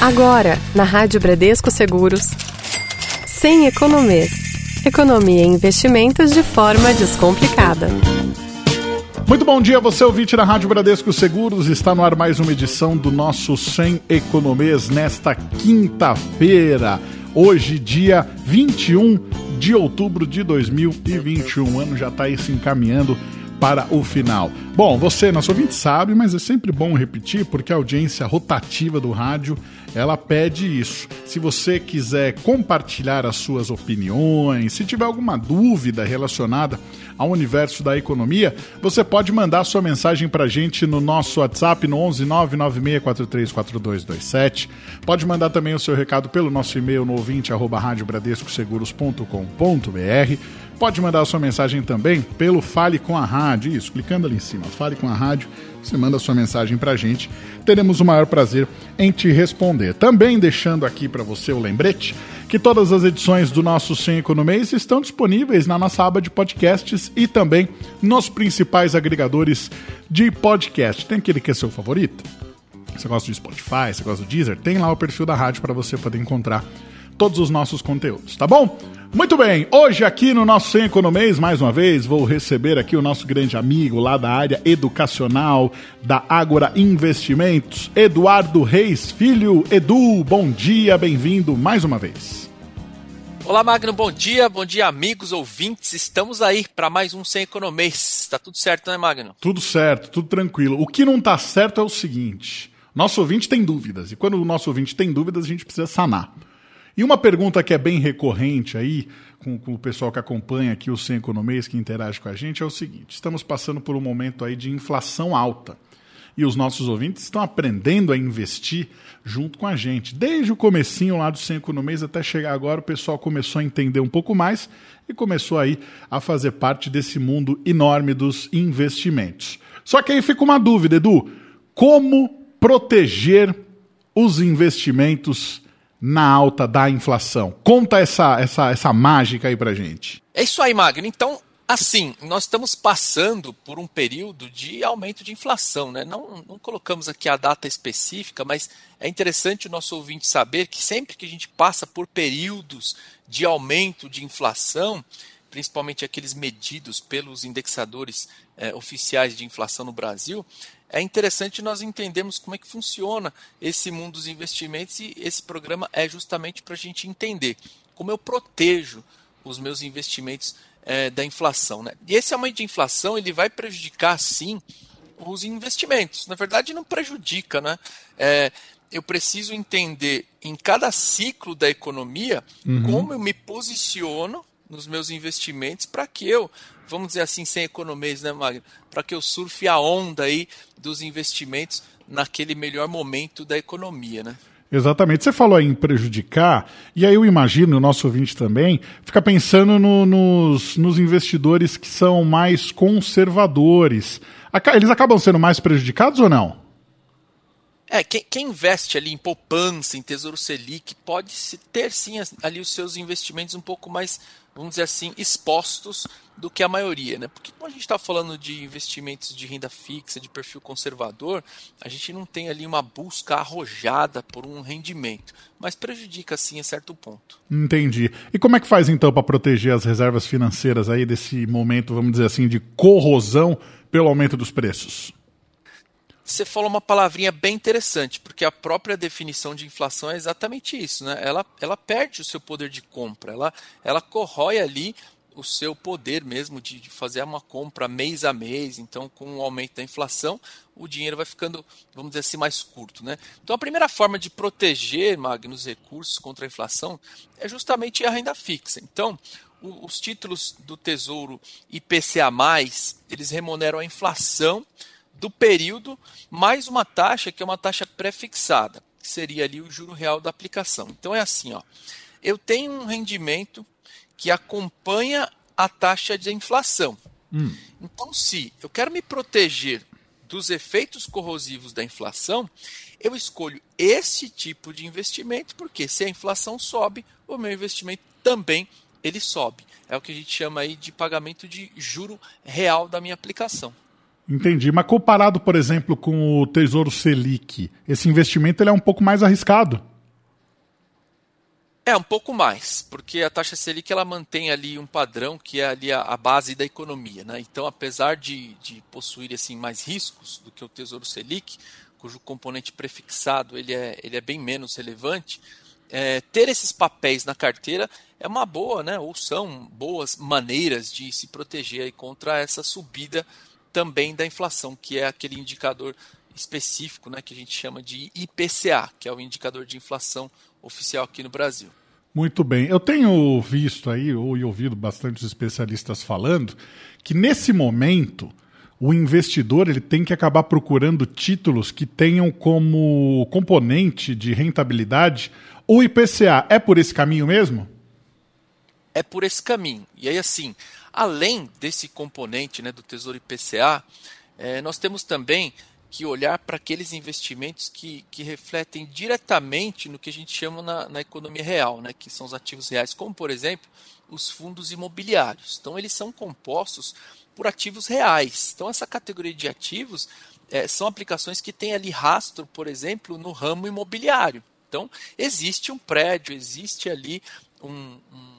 Agora, na Rádio Bradesco Seguros, sem economês. Economia e investimentos de forma descomplicada. Muito bom dia, você ouvinte da Rádio Bradesco Seguros. Está no ar mais uma edição do nosso Sem Economês nesta quinta-feira. Hoje, dia 21 de outubro de 2021. O ano já está aí se encaminhando para o final. Bom, você, nosso ouvinte, sabe, mas é sempre bom repetir porque a audiência rotativa do rádio ela pede isso. Se você quiser compartilhar as suas opiniões, se tiver alguma dúvida relacionada ao universo da economia, você pode mandar sua mensagem para a gente no nosso WhatsApp no 11 996434227. Pode mandar também o seu recado pelo nosso e-mail no ouvinte arroba Pode mandar sua mensagem também pelo Fale com a Rádio, isso, clicando ali em cima, Fale com a Rádio, você manda sua mensagem para a gente. Teremos o maior prazer em te responder. Também deixando aqui para você o lembrete que todas as edições do nosso Sem Economês estão disponíveis na nossa aba de podcasts e também nos principais agregadores de podcast. Tem aquele que é seu favorito? Você gosta do Spotify, você gosta do Deezer? Tem lá o perfil da rádio para você poder encontrar todos os nossos conteúdos, tá bom? Muito bem, hoje aqui no nosso Sem Economês, mais uma vez, vou receber aqui o nosso grande amigo lá da área educacional da Ágora Investimentos, Eduardo Reis Filho. Edu, bom dia, bem-vindo mais uma vez. Olá, Magno, bom dia, bom dia, amigos ouvintes. Estamos aí para mais um Sem Economês. Tá tudo certo, né, Magno? Tudo certo, tudo tranquilo. O que não tá certo é o seguinte: nosso ouvinte tem dúvidas, e quando o nosso ouvinte tem dúvidas, a gente precisa sanar. E uma pergunta que é bem recorrente aí, com, com, o pessoal que acompanha aqui o Sem Economês, que interage com a gente, é o seguinte: estamos passando por um momento aí de inflação alta. E os nossos ouvintes estão aprendendo a investir junto com a gente. Desde o comecinho lá do Sem Economês até chegar agora, o pessoal começou a entender um pouco mais e começou aí a fazer parte desse mundo enorme dos investimentos. Só que aí fica uma dúvida, Edu: como proteger os investimentos na alta da inflação? Conta essa, essa, essa mágica aí pra gente. É isso aí, Magno. Então, assim, nós estamos passando por um período de aumento de inflação, né? Não, não colocamos aqui a data específica, mas é interessante o nosso ouvinte saber que sempre que a gente passa por períodos de aumento de inflação, principalmente aqueles medidos pelos indexadores é, oficiais de inflação no Brasil, é interessante nós entendermos como é que funciona esse mundo dos investimentos e esse programa é justamente para a gente entender como eu protejo os meus investimentos é, da inflação. Né? E esse aumento de inflação ele vai prejudicar sim os investimentos. Na verdade, não prejudica, né? É, eu preciso entender em cada ciclo da economia uhum. como eu me posiciono nos meus investimentos para que eu, vamos dizer assim, sem economias, né, Magno? Para que eu surfe a onda aí dos investimentos naquele melhor momento da economia, né? Exatamente. Você falou em prejudicar, e aí eu imagino, o nosso ouvinte também, fica pensando no, nos, nos investidores que são mais conservadores. Eles acabam sendo mais prejudicados ou não? É, quem, quem, investe ali em poupança, em tesouro selic, pode ter sim ali os seus investimentos um pouco mais, vamos dizer assim, expostos do que a maioria, né? Porque quando a gente está falando de investimentos de renda fixa, de perfil conservador, a gente não tem ali uma busca arrojada por um rendimento, mas prejudica sim a certo ponto. Entendi. E como é que faz então para proteger as reservas financeiras aí desse momento, vamos dizer assim, de corrosão pelo aumento dos preços? Você falou uma palavrinha bem interessante, porque a própria definição de inflação é exatamente isso, né? Ela, ela perde o seu poder de compra, ela, ela corrói ali o seu poder mesmo de, de, fazer uma compra mês a mês. Então, com o aumento da inflação, o dinheiro vai ficando, vamos dizer assim, mais curto. Né? Então, a primeira forma de proteger, Magnus, recursos contra a inflação é justamente a renda fixa. Então, o, os títulos do Tesouro IPCA+, eles remuneram a inflação do período, mais uma taxa que é uma taxa pré-fixada, que seria ali o juro real da aplicação. Então é assim, ó. Eu tenho um rendimento que acompanha a taxa de inflação. Hum. Então, se eu quero me proteger dos efeitos corrosivos da inflação, eu escolho esse tipo de investimento, porque se a inflação sobe, o meu investimento também ele sobe. É o que a gente chama aí de pagamento de juro real da minha aplicação. Entendi. Mas comparado, por exemplo, com o Tesouro Selic, esse investimento ele é um pouco mais arriscado. É, um pouco mais, porque a taxa Selic ela mantém ali um padrão que é ali a, a base da economia. Né? Então, apesar de, de possuir assim, mais riscos do que o Tesouro Selic, cujo componente prefixado ele é, ele é bem menos relevante, é, ter esses papéis na carteira é uma boa, né? ou são boas maneiras de se proteger contra essa subida também da inflação, que é aquele indicador específico né, que a gente chama de IPCA, que é o indicador de inflação oficial aqui no Brasil. Muito bem. Eu tenho visto aí, ou ouvido bastante especialistas falando, que nesse momento o investidor ele tem que acabar procurando títulos que tenham como componente de rentabilidade o IPCA. É por esse caminho mesmo? É por esse caminho. E aí, assim, além desse componente né, do Tesouro IPCA, é, nós temos também que olhar para aqueles investimentos que, que refletem diretamente no que a gente chama na, na economia real, né, que são os ativos reais, como por exemplo os fundos imobiliários. Então eles são compostos por ativos reais. Então essa categoria de ativos é, são aplicações que têm ali rastro, por exemplo, no ramo imobiliário. Então existe um prédio, existe ali um, um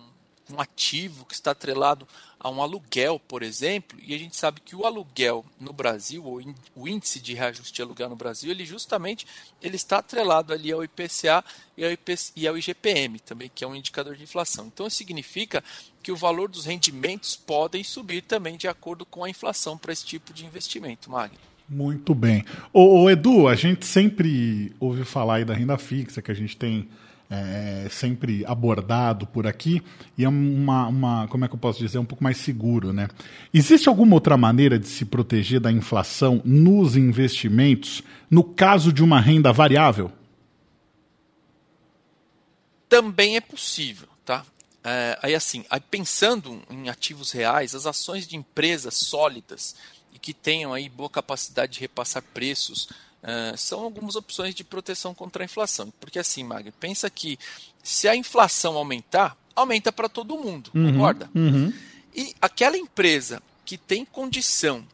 um ativo que está atrelado a um aluguel, por exemplo, e a gente sabe que o aluguel no Brasil, ou o índice de reajuste de aluguel no Brasil, ele justamente ele está atrelado ali ao IPCA e ao, IPC, e ao IGPM também, que é um indicador de inflação. Então isso significa que o valor dos rendimentos podem subir também de acordo com a inflação para esse tipo de investimento, Magno. Muito bem. Ô, Edu, a gente sempre ouve falar aí da renda fixa, que a gente tem é, sempre abordado por aqui e é uma, uma, como é que eu posso dizer, um pouco mais seguro, né? Existe alguma outra maneira de se proteger da inflação nos investimentos no caso de uma renda variável? Também é possível, tá? É, aí assim, aí pensando em ativos reais, as ações de empresas sólidas e que tenham aí boa capacidade de repassar preços Uh, são algumas opções de proteção contra a inflação. Porque assim, Magno, pensa que se a inflação aumentar, aumenta para todo mundo, uhum, concorda? Uhum. E aquela empresa que tem condição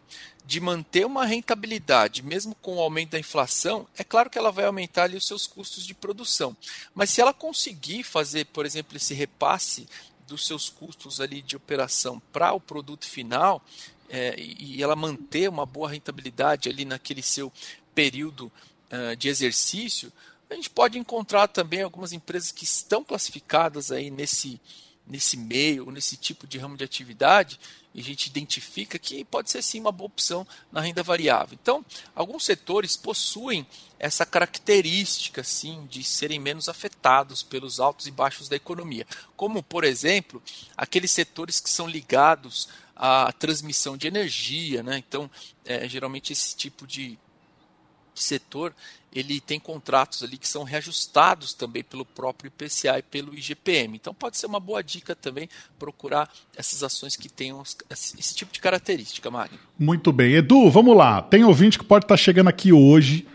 de manter uma rentabilidade, mesmo com o aumento da inflação, é claro que ela vai aumentar ali os seus custos de produção. Mas se ela conseguir fazer, por exemplo, esse repasse dos seus custos ali de operação para o produto final, é, e ela manter uma boa rentabilidade ali naquele seu período uh, de exercício, a gente pode encontrar também algumas empresas que estão classificadas aí nesse, nesse meio, nesse tipo de ramo de atividade, e a gente identifica que pode ser sim uma boa opção na renda variável. Então, alguns setores possuem essa característica sim de serem menos afetados pelos altos e baixos da economia, como por exemplo, aqueles setores que são ligados à transmissão de energia, né? Então, é, geralmente esse tipo de setor ele tem contratos ali que são reajustados também pelo próprio IPCA e pelo IGPM. Então pode ser uma boa dica também procurar essas ações que tenham esse tipo de característica, Magno. Muito bem. Edu, vamos lá. Tem ouvinte que pode estar chegando aqui hoje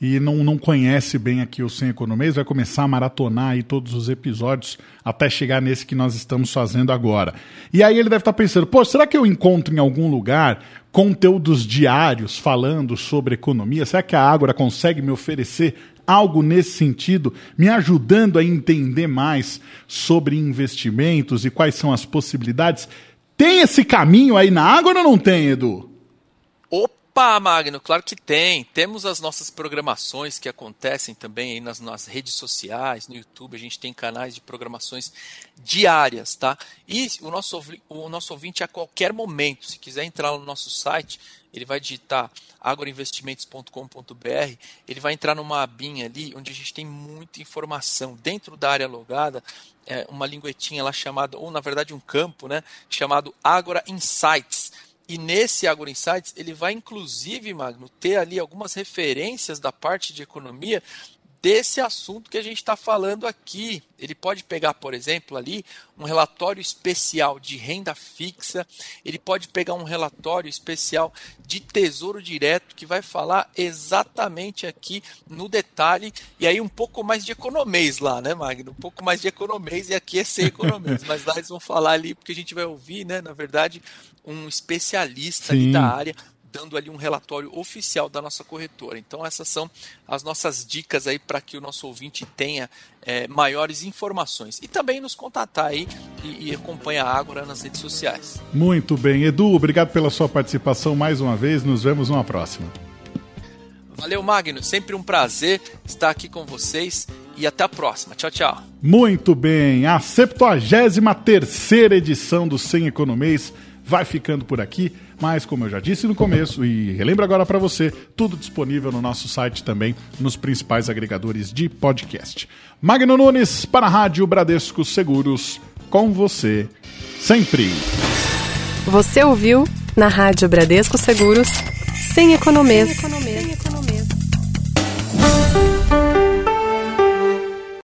e não, não conhece bem aqui o Sem Economês, vai começar a maratonar aí todos os episódios até chegar nesse que nós estamos fazendo agora. E aí ele deve estar pensando, pô, será que eu encontro em algum lugar conteúdos diários falando sobre economia? Será que a Ágora consegue me oferecer algo nesse sentido, me ajudando a entender mais sobre investimentos e quais são as possibilidades? Tem esse caminho aí na Ágora ou não tem, Edu? Opa, Magno, claro que tem. Temos as nossas programações que acontecem também aí nas, nas redes sociais, no YouTube. A gente tem canais de programações diárias, tá? E o nosso, o nosso ouvinte a qualquer momento, se quiser entrar no nosso site, ele vai digitar agroinvestimentos.com.br, ele vai entrar numa abinha ali onde a gente tem muita informação. Dentro da área logada, é uma linguetinha lá chamada, ou na verdade um campo, né, chamado Agora Insights e nesse Agro Insights, ele vai inclusive, Magno, ter ali algumas referências da parte de economia desse assunto que a gente está falando aqui. Ele pode pegar, por exemplo, ali um relatório especial de renda fixa, ele pode pegar um relatório especial de tesouro direto que vai falar exatamente aqui no detalhe e aí um pouco mais de economês lá, né, Magno? Um pouco mais de economês e aqui é ser economês, mas lá eles vão falar ali porque a gente vai ouvir, né, na verdade, um especialista da área dando ali um relatório oficial da nossa corretora. Então essas são as nossas dicas aí para que o nosso ouvinte tenha é, maiores informações e também nos contatar aí e, e acompanha a Ágora nas redes sociais. Muito bem, Edu, obrigado pela sua participação mais uma vez. Nos vemos numa próxima. Valeu, Magno. Sempre um prazer estar aqui com vocês e até a próxima. Tchau, tchau. Muito bem, a 73 edição do Sem Economês vai ficando por aqui, mas como eu já disse no começo e relembro agora para você, tudo disponível no nosso site também, nos principais agregadores de podcast. Magno Nunes para a Rádio Bradesco Seguros, com você sempre. Você ouviu na Rádio Bradesco Seguros, sem economês. Sem economês.